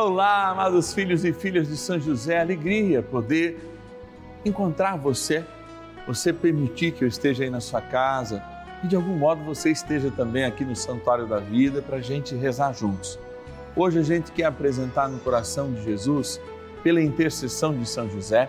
Olá, amados filhos e filhas de São José, alegria poder encontrar você, você permitir que eu esteja aí na sua casa e de algum modo você esteja também aqui no Santuário da Vida para a gente rezar juntos. Hoje a gente quer apresentar no coração de Jesus, pela intercessão de São José,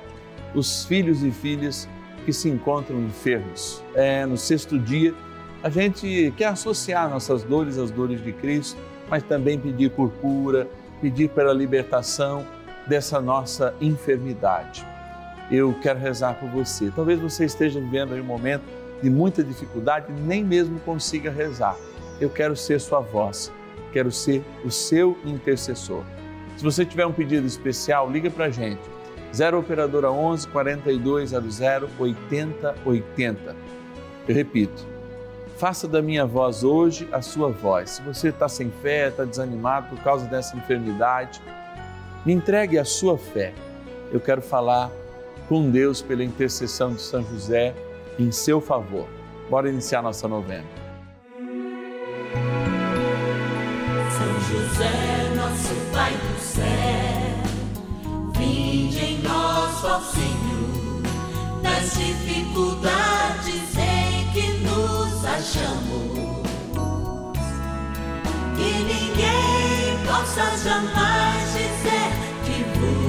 os filhos e filhas que se encontram enfermos. É, no sexto dia, a gente quer associar nossas dores às dores de Cristo, mas também pedir por cura, pedir pela libertação dessa nossa enfermidade. Eu quero rezar por você. Talvez você esteja vivendo um momento de muita dificuldade e nem mesmo consiga rezar. Eu quero ser sua voz, quero ser o seu intercessor. Se você tiver um pedido especial, liga para a gente. 0 Operadora 11 4200 8080. Eu repito, faça da minha voz hoje a sua voz. Se você está sem fé, está desanimado por causa dessa enfermidade, me entregue a sua fé. Eu quero falar com Deus pela intercessão de São José em seu favor. Bora iniciar nossa novena. São José, nosso Pai do céu, vinde em nós, ó Senhor, nas dificuldades nos achamos. Que ninguém possa jamais dizer que vos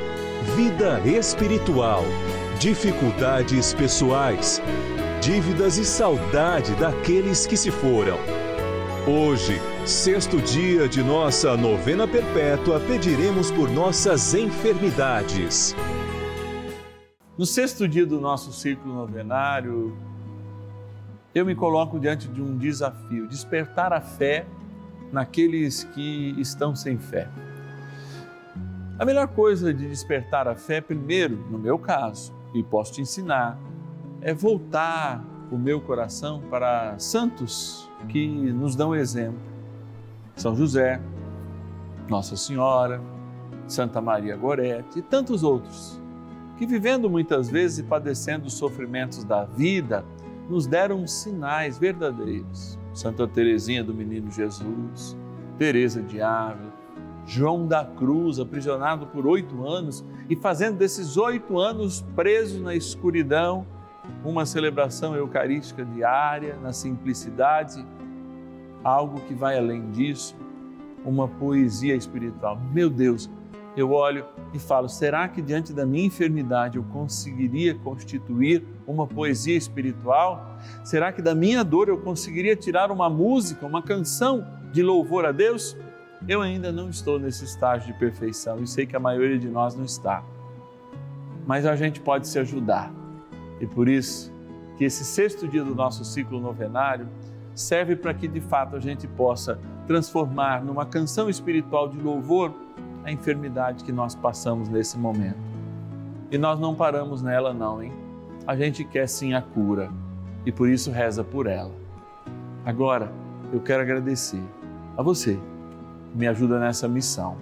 vida espiritual, dificuldades pessoais, dívidas e saudade daqueles que se foram. Hoje, sexto dia de nossa novena perpétua, pediremos por nossas enfermidades. No sexto dia do nosso ciclo novenário, eu me coloco diante de um desafio: despertar a fé naqueles que estão sem fé. A melhor coisa de despertar a fé, primeiro, no meu caso, e posso te ensinar, é voltar o meu coração para santos que nos dão exemplo. São José, Nossa Senhora, Santa Maria Gorete e tantos outros, que vivendo muitas vezes e padecendo os sofrimentos da vida, nos deram sinais verdadeiros. Santa Teresinha do Menino Jesus, Teresa de Ávila, João da Cruz, aprisionado por oito anos e fazendo desses oito anos preso na escuridão, uma celebração eucarística diária, na simplicidade, algo que vai além disso, uma poesia espiritual. Meu Deus, eu olho e falo: será que diante da minha enfermidade eu conseguiria constituir uma poesia espiritual? Será que da minha dor eu conseguiria tirar uma música, uma canção de louvor a Deus? Eu ainda não estou nesse estágio de perfeição e sei que a maioria de nós não está. Mas a gente pode se ajudar. E por isso que esse sexto dia do nosso ciclo novenário serve para que de fato a gente possa transformar numa canção espiritual de louvor a enfermidade que nós passamos nesse momento. E nós não paramos nela não, hein? A gente quer sim a cura e por isso reza por ela. Agora, eu quero agradecer a você me ajuda nessa missão.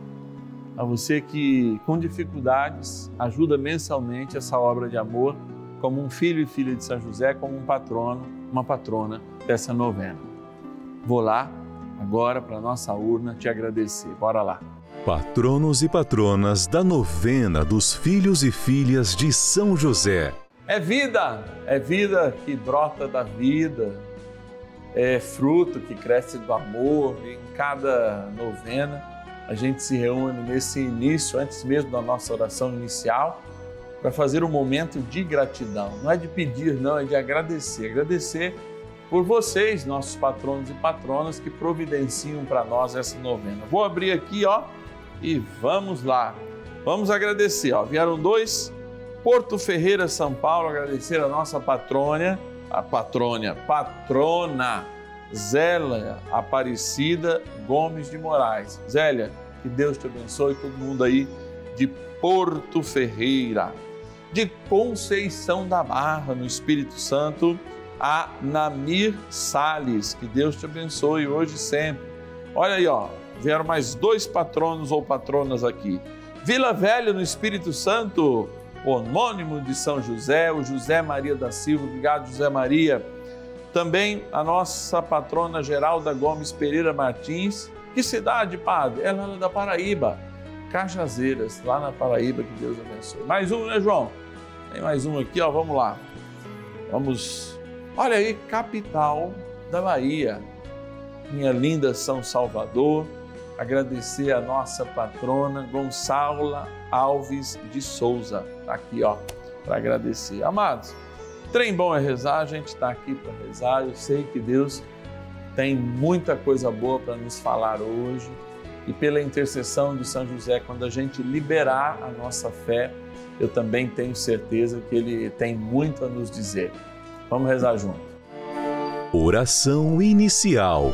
A você que, com dificuldades, ajuda mensalmente essa obra de amor, como um filho e filha de São José, como um patrono, uma patrona dessa novena. Vou lá agora para a nossa urna te agradecer. Bora lá. Patronos e patronas da novena dos filhos e filhas de São José. É vida, é vida que brota da vida é fruto que cresce do amor em cada novena. a gente se reúne nesse início, antes mesmo da nossa oração inicial, para fazer um momento de gratidão. Não é de pedir, não, é de agradecer. Agradecer por vocês, nossos patronos e patronas, que providenciam para nós essa novena. Vou abrir aqui, ó, e vamos lá. Vamos agradecer, ó. Vieram dois, Porto Ferreira, São Paulo, agradecer a nossa patrônia, a patrônia, patrona Zélia Aparecida Gomes de Moraes. Zélia, que Deus te abençoe, todo mundo aí de Porto Ferreira, de Conceição da Barra, no Espírito Santo, a Namir Sales, que Deus te abençoe hoje e sempre. Olha aí, ó, vieram mais dois patronos ou patronas aqui. Vila Velha, no Espírito Santo, homônimo de São José, o José Maria da Silva, obrigado José Maria. Também a nossa patrona Geralda Gomes Pereira Martins. Que cidade, padre? Ela é da Paraíba, Cajazeiras, lá na Paraíba, que Deus abençoe. Mais um, né, João? Tem mais um aqui, ó, vamos lá. Vamos, olha aí, capital da Bahia, minha linda São Salvador agradecer a nossa patrona Gonçala Alves de Souza. Está aqui, ó, para agradecer. Amados, trem bom é rezar, a gente está aqui para rezar. Eu sei que Deus tem muita coisa boa para nos falar hoje. E pela intercessão de São José, quando a gente liberar a nossa fé, eu também tenho certeza que Ele tem muito a nos dizer. Vamos rezar junto. Oração inicial.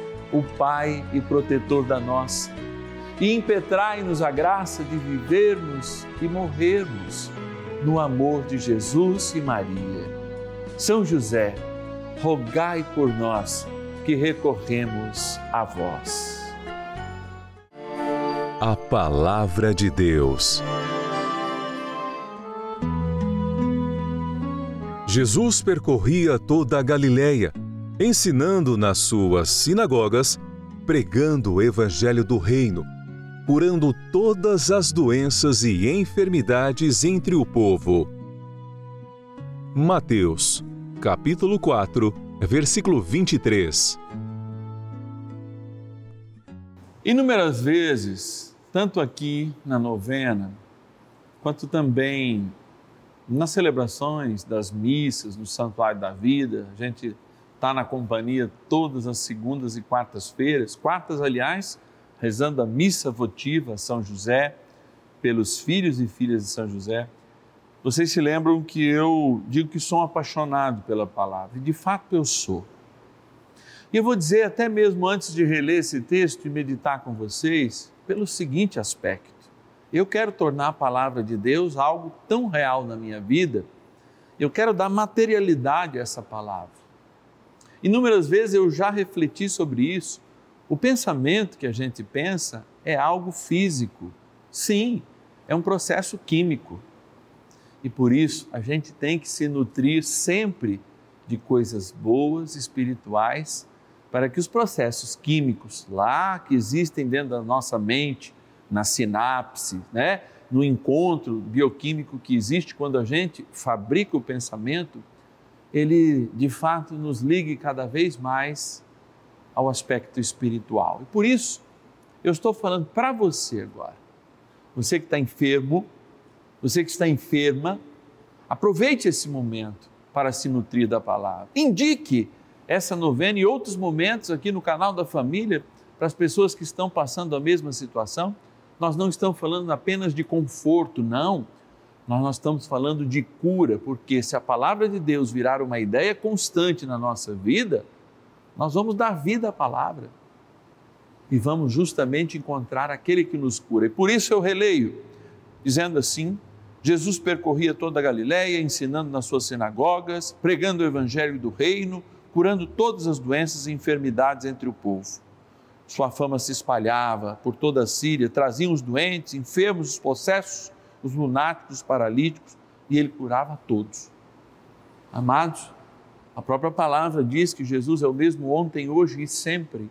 o Pai e protetor da nossa, e impetrai-nos a graça de vivermos e morrermos no amor de Jesus e Maria. São José, rogai por nós que recorremos a vós. A Palavra de Deus. Jesus percorria toda a Galileia ensinando nas suas sinagogas, pregando o evangelho do reino, curando todas as doenças e enfermidades entre o povo. Mateus, capítulo 4, versículo 23. Inúmeras vezes, tanto aqui na novena, quanto também nas celebrações das missas, no Santuário da Vida, a gente está na companhia todas as segundas e quartas-feiras, quartas, aliás, rezando a missa votiva São José, pelos filhos e filhas de São José. Vocês se lembram que eu digo que sou um apaixonado pela palavra, e de fato eu sou. E eu vou dizer, até mesmo antes de reler esse texto e meditar com vocês, pelo seguinte aspecto: eu quero tornar a palavra de Deus algo tão real na minha vida, eu quero dar materialidade a essa palavra. Inúmeras vezes eu já refleti sobre isso. O pensamento que a gente pensa é algo físico. Sim, é um processo químico. E por isso a gente tem que se nutrir sempre de coisas boas, espirituais, para que os processos químicos lá que existem dentro da nossa mente, na sinapse, né, no encontro bioquímico que existe quando a gente fabrica o pensamento, ele de fato nos ligue cada vez mais ao aspecto espiritual. E por isso, eu estou falando para você agora. Você que está enfermo, você que está enferma, aproveite esse momento para se nutrir da palavra. Indique essa novena e outros momentos aqui no canal da família para as pessoas que estão passando a mesma situação. Nós não estamos falando apenas de conforto, não. Nós, nós estamos falando de cura, porque se a palavra de Deus virar uma ideia constante na nossa vida, nós vamos dar vida à palavra e vamos justamente encontrar aquele que nos cura. E por isso eu releio, dizendo assim: Jesus percorria toda a Galiléia, ensinando nas suas sinagogas, pregando o evangelho do reino, curando todas as doenças e enfermidades entre o povo. Sua fama se espalhava por toda a Síria, traziam os doentes, enfermos, os possessos, os lunáticos, os paralíticos, e ele curava todos. Amados, a própria palavra diz que Jesus é o mesmo ontem, hoje e sempre.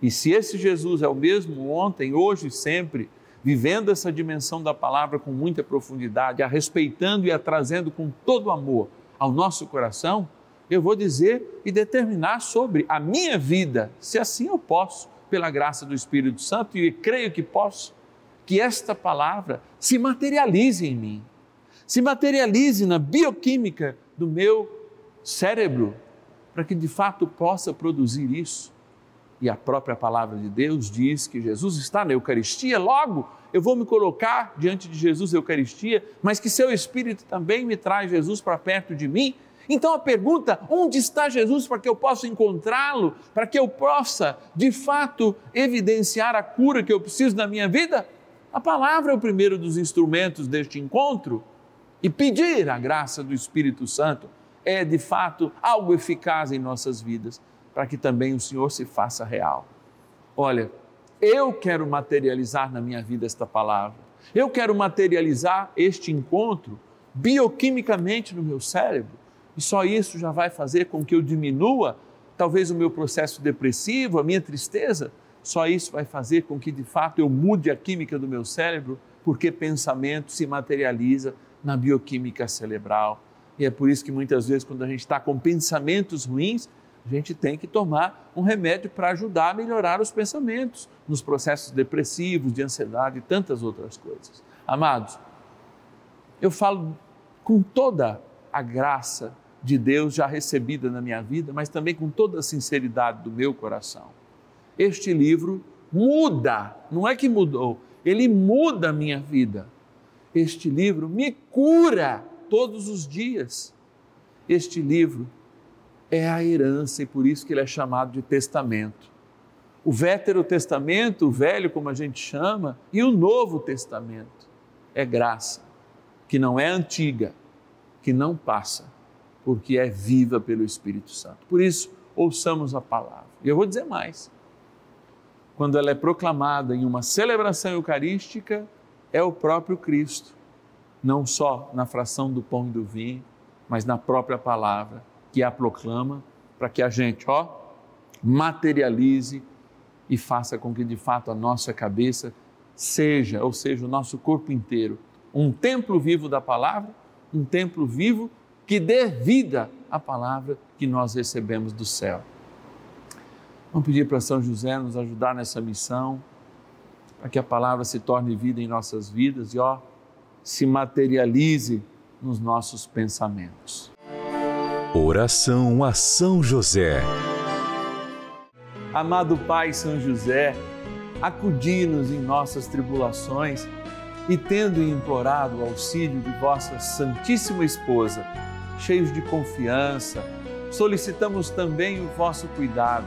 E se esse Jesus é o mesmo ontem, hoje e sempre, vivendo essa dimensão da palavra com muita profundidade, a respeitando e a trazendo com todo amor ao nosso coração, eu vou dizer e determinar sobre a minha vida, se assim eu posso, pela graça do Espírito Santo, e creio que posso, que esta palavra se materialize em mim, se materialize na bioquímica do meu cérebro, para que de fato possa produzir isso e a própria palavra de Deus diz que Jesus está na Eucaristia, logo eu vou me colocar diante de Jesus na Eucaristia, mas que seu Espírito também me traz Jesus para perto de mim. Então a pergunta, onde está Jesus para que eu possa encontrá-lo, para que eu possa de fato evidenciar a cura que eu preciso na minha vida? A palavra é o primeiro dos instrumentos deste encontro e pedir a graça do Espírito Santo é de fato algo eficaz em nossas vidas para que também o Senhor se faça real. Olha, eu quero materializar na minha vida esta palavra. Eu quero materializar este encontro bioquimicamente no meu cérebro. E só isso já vai fazer com que eu diminua talvez o meu processo depressivo, a minha tristeza. Só isso vai fazer com que de fato eu mude a química do meu cérebro, porque pensamento se materializa na bioquímica cerebral. E é por isso que muitas vezes, quando a gente está com pensamentos ruins, a gente tem que tomar um remédio para ajudar a melhorar os pensamentos nos processos depressivos, de ansiedade e tantas outras coisas. Amados, eu falo com toda a graça de Deus já recebida na minha vida, mas também com toda a sinceridade do meu coração. Este livro muda, não é que mudou, ele muda a minha vida. Este livro me cura todos os dias. Este livro é a herança e por isso que ele é chamado de testamento. O Vétero Testamento, o velho como a gente chama, e o Novo Testamento é graça, que não é antiga, que não passa, porque é viva pelo Espírito Santo. Por isso, ouçamos a palavra. E eu vou dizer mais. Quando ela é proclamada em uma celebração eucarística, é o próprio Cristo, não só na fração do pão e do vinho, mas na própria palavra que a proclama, para que a gente, ó, materialize e faça com que de fato a nossa cabeça seja, ou seja, o nosso corpo inteiro, um templo vivo da palavra, um templo vivo que dê vida à palavra que nós recebemos do céu. Vamos pedir para São José nos ajudar nessa missão, para que a palavra se torne vida em nossas vidas e ó, se materialize nos nossos pensamentos. Oração a São José. Amado Pai São José, acudi-nos em nossas tribulações e, tendo implorado o auxílio de vossa Santíssima Esposa, cheios de confiança, solicitamos também o vosso cuidado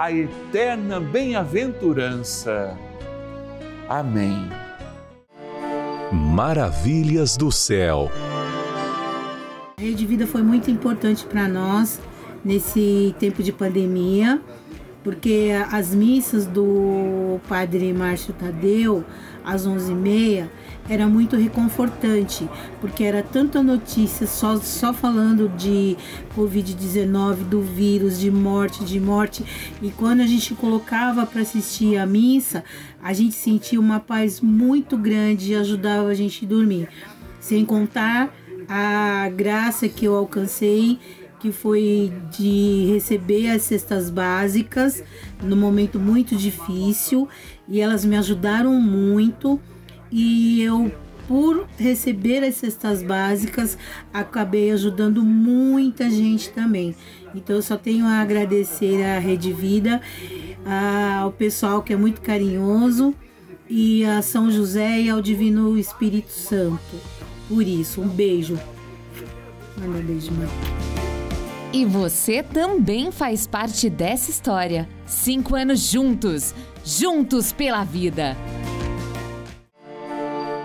a eterna bem-aventurança. Amém. Maravilhas do céu. A Rede Vida foi muito importante para nós nesse tempo de pandemia, porque as missas do Padre Márcio Tadeu às 11h30 era muito reconfortante, porque era tanta notícia só, só falando de Covid-19, do vírus, de morte, de morte. E quando a gente colocava para assistir a missa, a gente sentia uma paz muito grande e ajudava a gente a dormir. Sem contar a graça que eu alcancei que foi de receber as cestas básicas no momento muito difícil e elas me ajudaram muito e eu por receber as cestas básicas, acabei ajudando muita gente também. Então eu só tenho a agradecer à Rede Vida, ao pessoal que é muito carinhoso e a São José e ao Divino Espírito Santo. Por isso, um beijo. Um beijo, mãe. E você também faz parte dessa história. Cinco anos juntos, juntos pela vida.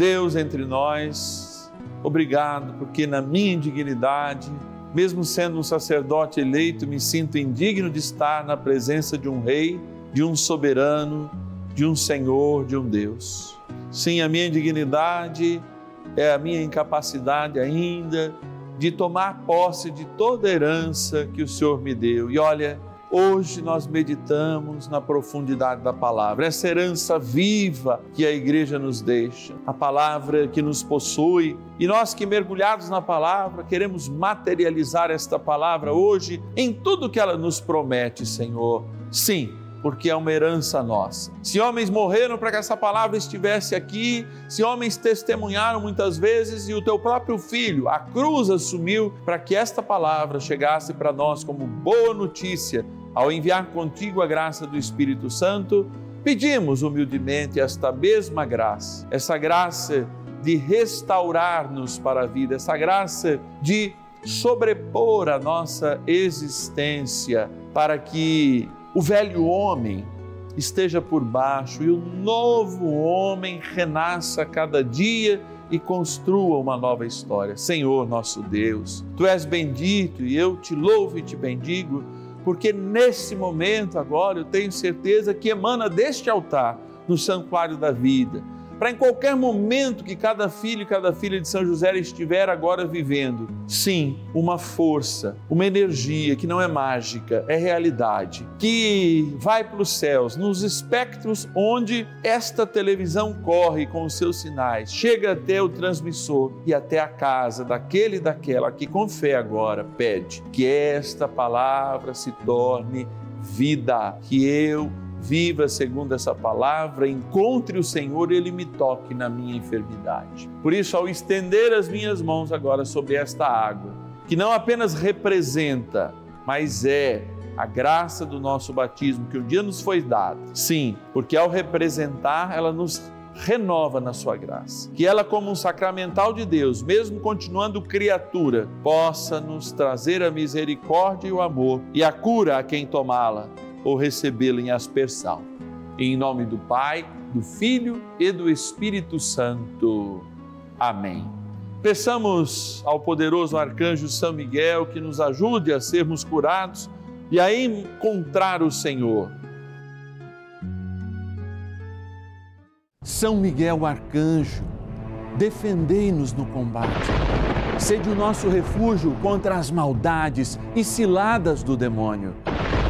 Deus entre nós, obrigado, porque na minha indignidade, mesmo sendo um sacerdote eleito, me sinto indigno de estar na presença de um rei, de um soberano, de um Senhor, de um Deus. Sim, a minha indignidade é a minha incapacidade ainda de tomar posse de toda a herança que o Senhor me deu. E olha, Hoje nós meditamos na profundidade da palavra, essa herança viva que a igreja nos deixa, a palavra que nos possui. E nós que mergulhados na palavra, queremos materializar esta palavra hoje em tudo que ela nos promete, Senhor. Sim, porque é uma herança nossa. Se homens morreram para que essa palavra estivesse aqui, se homens testemunharam muitas vezes e o teu próprio filho, a cruz assumiu para que esta palavra chegasse para nós como boa notícia ao enviar contigo a graça do Espírito Santo, pedimos humildemente esta mesma graça, essa graça de restaurar-nos para a vida, essa graça de sobrepor a nossa existência para que o velho homem esteja por baixo e o novo homem renasça cada dia e construa uma nova história. Senhor nosso Deus, tu és bendito e eu te louvo e te bendigo porque nesse momento agora eu tenho certeza que emana deste altar, no santuário da vida, para em qualquer momento que cada filho e cada filha de São José estiver agora vivendo, sim, uma força, uma energia que não é mágica, é realidade, que vai para os céus, nos espectros onde esta televisão corre com os seus sinais, chega até o transmissor e até a casa daquele e daquela que com fé agora pede que esta palavra se torne vida, que eu viva segundo essa palavra, encontre o Senhor e Ele me toque na minha enfermidade. Por isso, ao estender as minhas mãos agora sobre esta água, que não apenas representa, mas é a graça do nosso batismo que um dia nos foi dada. Sim, porque ao representar, ela nos renova na sua graça. Que ela, como um sacramental de Deus, mesmo continuando criatura, possa nos trazer a misericórdia e o amor e a cura a quem tomá-la ou recebê-la em aspersão. Em nome do Pai, do Filho e do Espírito Santo. Amém. Peçamos ao poderoso arcanjo São Miguel que nos ajude a sermos curados e a encontrar o Senhor. São Miguel arcanjo, defendei-nos no combate. Sede o nosso refúgio contra as maldades e ciladas do demônio.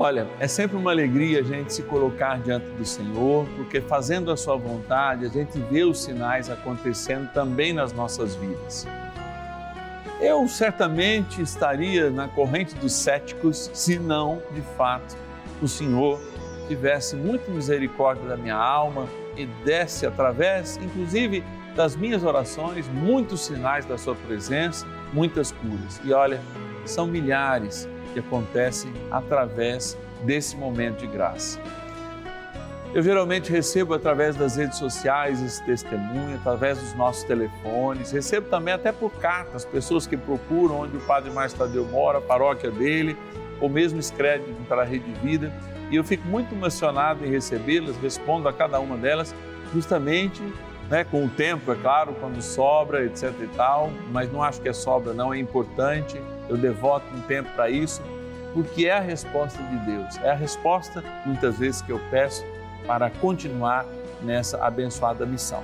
Olha, é sempre uma alegria a gente se colocar diante do Senhor, porque fazendo a Sua vontade, a gente vê os sinais acontecendo também nas nossas vidas. Eu certamente estaria na corrente dos céticos se não, de fato, o Senhor tivesse muito misericórdia da minha alma e desse através, inclusive, das minhas orações, muitos sinais da Sua presença, muitas curas. E olha, são milhares que acontecem através desse momento de graça. Eu geralmente recebo através das redes sociais esse testemunho, através dos nossos telefones, recebo também até por cartas, pessoas que procuram onde o Padre Márcio Tadeu mora, a paróquia dele, ou mesmo escrevem para a Rede Vida, e eu fico muito emocionado em recebê-las, respondo a cada uma delas, justamente né, com o tempo, é claro, quando sobra, etc e tal, mas não acho que é sobra, não, é importante eu devoto um tempo para isso, porque é a resposta de Deus, é a resposta muitas vezes que eu peço para continuar nessa abençoada missão.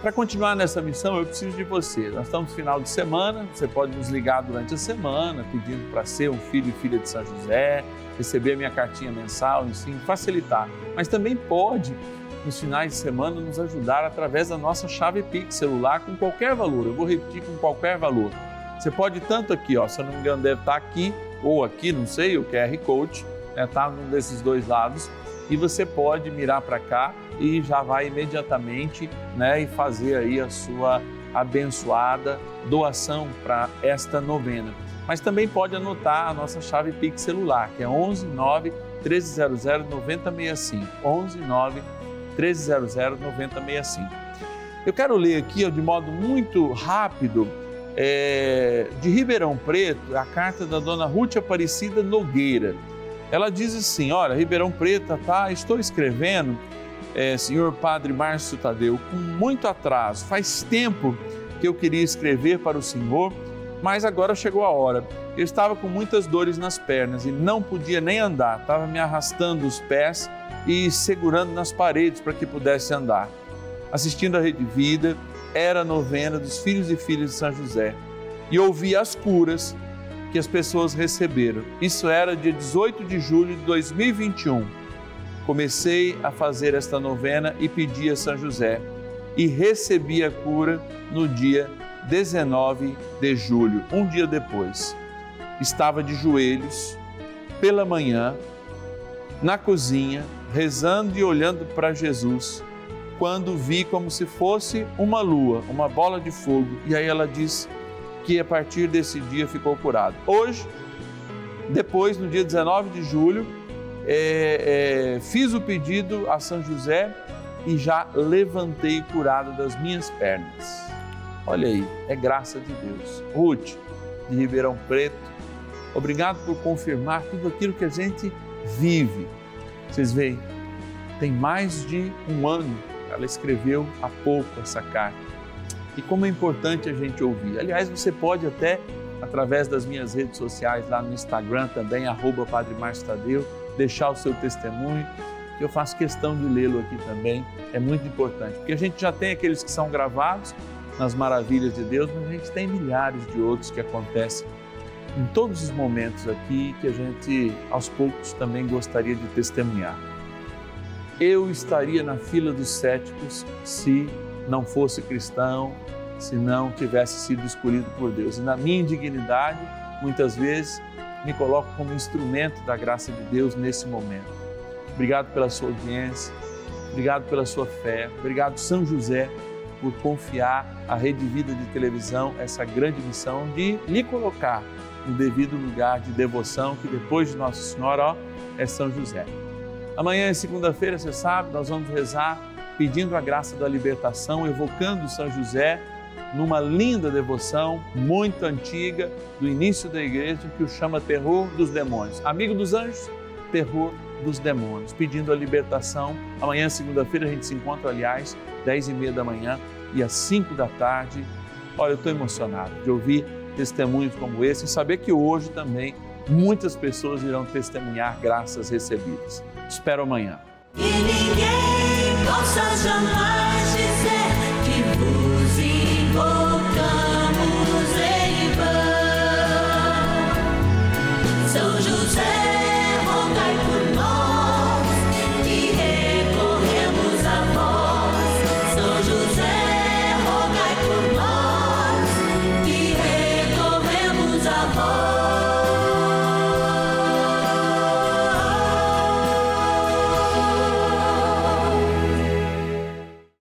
Para continuar nessa missão, eu preciso de você. Nós estamos no final de semana, você pode nos ligar durante a semana, pedindo para ser um filho e filha de São José, receber a minha cartinha mensal, enfim, facilitar. Mas também pode, nos finais de semana, nos ajudar através da nossa chave Pix celular com qualquer valor. Eu vou repetir com qualquer valor você pode tanto aqui, ó, se eu não me engano, deve estar aqui ou aqui, não sei, o QR Code, né, tá num desses dois lados, e você pode mirar para cá e já vai imediatamente, né, e fazer aí a sua abençoada doação para esta novena. Mas também pode anotar a nossa chave Pix celular, que é 11 9 1300 9065. 11 9 1300 9065. Eu quero ler aqui de modo muito rápido é, de Ribeirão Preto, a carta da dona Ruth Aparecida Nogueira. Ela diz assim: Olha, Ribeirão Preto, tá, estou escrevendo, é, senhor Padre Márcio Tadeu, com muito atraso. Faz tempo que eu queria escrever para o senhor, mas agora chegou a hora. Eu estava com muitas dores nas pernas e não podia nem andar, estava me arrastando os pés e segurando nas paredes para que pudesse andar. Assistindo a Rede Vida, era a novena dos filhos e filhas de São José e ouvi as curas que as pessoas receberam. Isso era dia 18 de julho de 2021. Comecei a fazer esta novena e pedi a São José e recebi a cura no dia 19 de julho, um dia depois. Estava de joelhos pela manhã na cozinha, rezando e olhando para Jesus quando vi como se fosse uma lua, uma bola de fogo. E aí ela diz que a partir desse dia ficou curado. Hoje, depois, no dia 19 de julho, é, é, fiz o pedido a São José e já levantei curado das minhas pernas. Olha aí, é graça de Deus. Ruth, de Ribeirão Preto, obrigado por confirmar tudo aquilo que a gente vive. Vocês veem, tem mais de um ano ela escreveu há pouco essa carta. E como é importante a gente ouvir. Aliás, você pode até, através das minhas redes sociais, lá no Instagram também, arroba Padre Márcio Tadeu, deixar o seu testemunho, que eu faço questão de lê-lo aqui também. É muito importante, porque a gente já tem aqueles que são gravados nas maravilhas de Deus, mas a gente tem milhares de outros que acontecem em todos os momentos aqui que a gente, aos poucos, também gostaria de testemunhar eu estaria na fila dos céticos se não fosse cristão, se não tivesse sido escolhido por Deus. E na minha indignidade, muitas vezes, me coloco como instrumento da graça de Deus nesse momento. Obrigado pela sua audiência, obrigado pela sua fé, obrigado, São José, por confiar à Rede Vida de Televisão essa grande missão de lhe colocar no devido lugar de devoção que depois de Nossa Senhora ó, é São José. Amanhã é segunda-feira, você sabe, nós vamos rezar pedindo a graça da libertação, evocando São José numa linda devoção muito antiga do início da igreja que o chama terror dos demônios. Amigo dos anjos, terror dos demônios, pedindo a libertação. Amanhã, segunda-feira, a gente se encontra, aliás, dez e meia da manhã e às cinco da tarde. Olha, eu estou emocionado de ouvir testemunhos como esse e saber que hoje também muitas pessoas irão testemunhar graças recebidas. Espero amanhã.